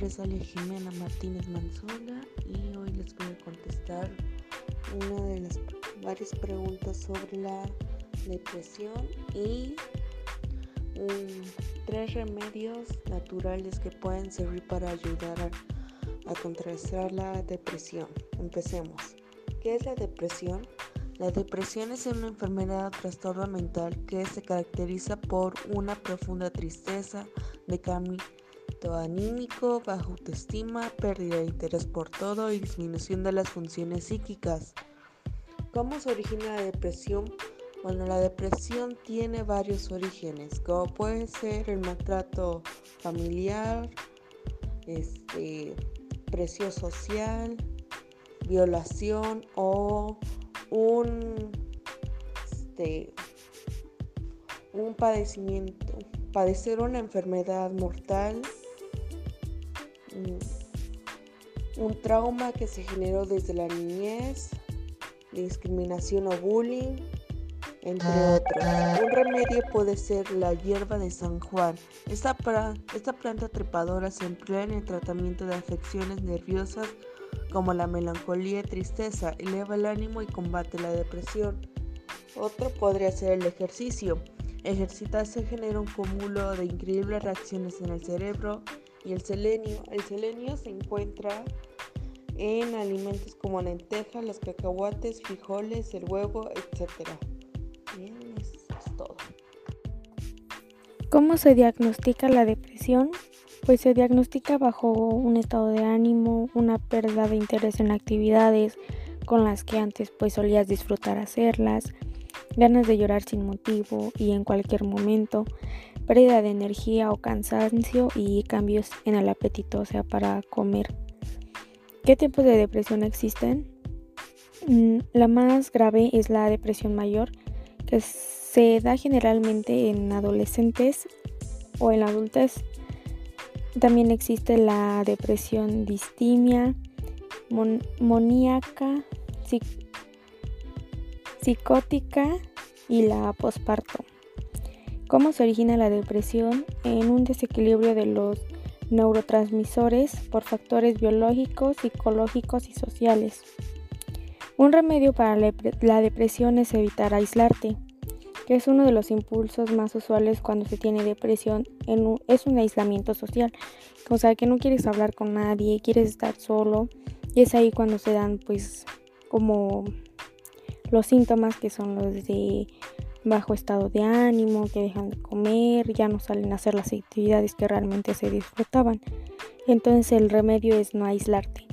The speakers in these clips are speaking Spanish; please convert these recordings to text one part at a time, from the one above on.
nombre es Alia Jimena Martínez Manzola y hoy les voy a contestar una de las varias preguntas sobre la depresión y tres remedios naturales que pueden servir para ayudar a, a contrarrestar la depresión. Empecemos. ¿Qué es la depresión? La depresión es una enfermedad o trastorno mental que se caracteriza por una profunda tristeza, anímico, baja autoestima, pérdida de interés por todo y disminución de las funciones psíquicas. ¿Cómo se origina la depresión? Bueno, la depresión tiene varios orígenes, como puede ser el maltrato familiar, este, presión social, violación o un, este, un padecimiento, padecer una enfermedad mortal, un trauma que se generó desde la niñez, discriminación o bullying, entre otros. Un remedio puede ser la hierba de San Juan. Esta, esta planta trepadora se emplea en el tratamiento de afecciones nerviosas como la melancolía y tristeza, eleva el ánimo y combate la depresión. Otro podría ser el ejercicio. Ejercitarse genera un cúmulo de increíbles reacciones en el cerebro y el selenio. El selenio se encuentra en alimentos como lentejas, los cacahuates, frijoles, el huevo, etc. ¿Cómo se diagnostica la depresión? Pues se diagnostica bajo un estado de ánimo, una pérdida de interés en actividades con las que antes pues solías disfrutar hacerlas, ganas de llorar sin motivo y en cualquier momento, pérdida de energía o cansancio y cambios en el apetito, o sea, para comer. ¿Qué tipos de depresión existen? Mm, la más grave es la depresión mayor, que se da generalmente en adolescentes o en adultez también existe la depresión distimia, moníaca, psicótica y la posparto. ¿Cómo se origina la depresión? En un desequilibrio de los neurotransmisores por factores biológicos, psicológicos y sociales. Un remedio para la depresión es evitar aislarte que es uno de los impulsos más usuales cuando se tiene depresión, es un aislamiento social, o sea que no quieres hablar con nadie, quieres estar solo, y es ahí cuando se dan pues como los síntomas que son los de bajo estado de ánimo, que dejan de comer, ya no salen a hacer las actividades que realmente se disfrutaban. Entonces el remedio es no aislarte.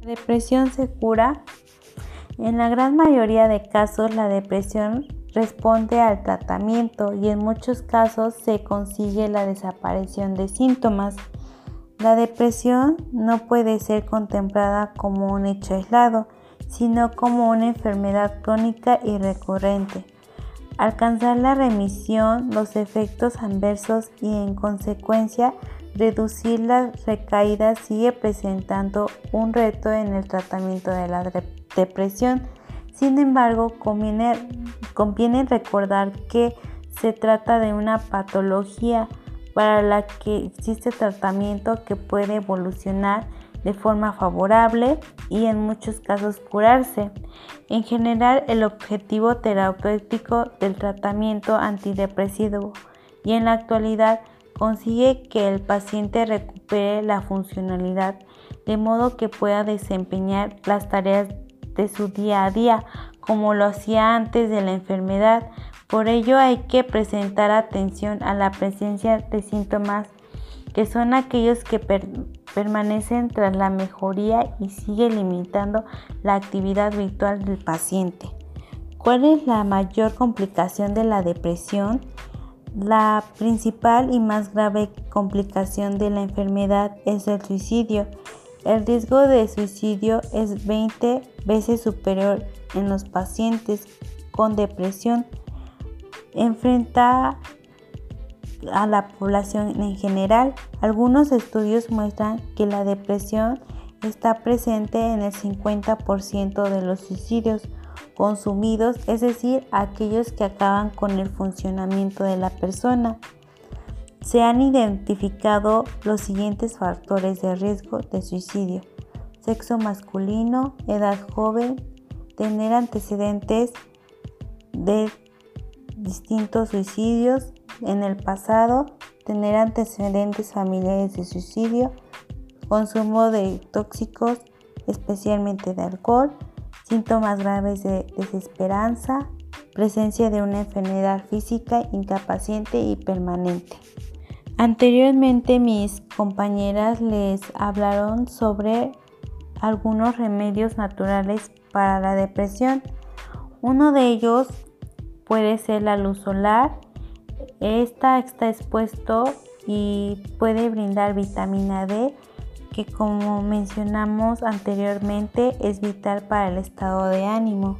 La depresión se cura. En la gran mayoría de casos la depresión responde al tratamiento y en muchos casos se consigue la desaparición de síntomas. La depresión no puede ser contemplada como un hecho aislado, sino como una enfermedad crónica y recurrente. Alcanzar la remisión, los efectos adversos y en consecuencia reducir las recaídas sigue presentando un reto en el tratamiento de la depresión sin embargo, conviene, recordar que se trata de una patología para la que existe tratamiento que puede evolucionar de forma favorable y en muchos casos curarse. En general, el objetivo terapéutico del tratamiento antidepresivo y en la actualidad consigue que el paciente recupere la funcionalidad de modo que pueda desempeñar las tareas de su día a día, como lo hacía antes de la enfermedad. Por ello hay que presentar atención a la presencia de síntomas que son aquellos que permanecen tras la mejoría y sigue limitando la actividad virtual del paciente. ¿Cuál es la mayor complicación de la depresión? La principal y más grave complicación de la enfermedad es el suicidio. El riesgo de suicidio es 20 veces superior en los pacientes con depresión. Enfrenta a la población en general. Algunos estudios muestran que la depresión está presente en el 50% de los suicidios consumidos, es decir, aquellos que acaban con el funcionamiento de la persona. se han identificado los siguientes factores de riesgo de suicidio. Sexo masculino, edad joven, tener antecedentes de distintos suicidios en el pasado, tener antecedentes familiares de suicidio, consumo de tóxicos, especialmente de alcohol, síntomas graves de desesperanza, presencia de una enfermedad física incapaciente y permanente. Anteriormente mis compañeras les hablaron sobre algunos remedios naturales para la depresión. Uno de ellos puede ser la luz solar. Esta está expuesto y puede brindar vitamina D que como mencionamos anteriormente es vital para el estado de ánimo.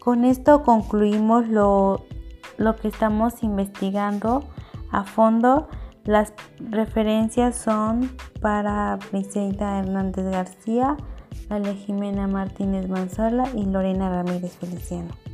Con esto concluimos lo, lo que estamos investigando a fondo. Las referencias son para Vicenta Hernández García, Ale Jimena Martínez Manzola y Lorena Ramírez Feliciano.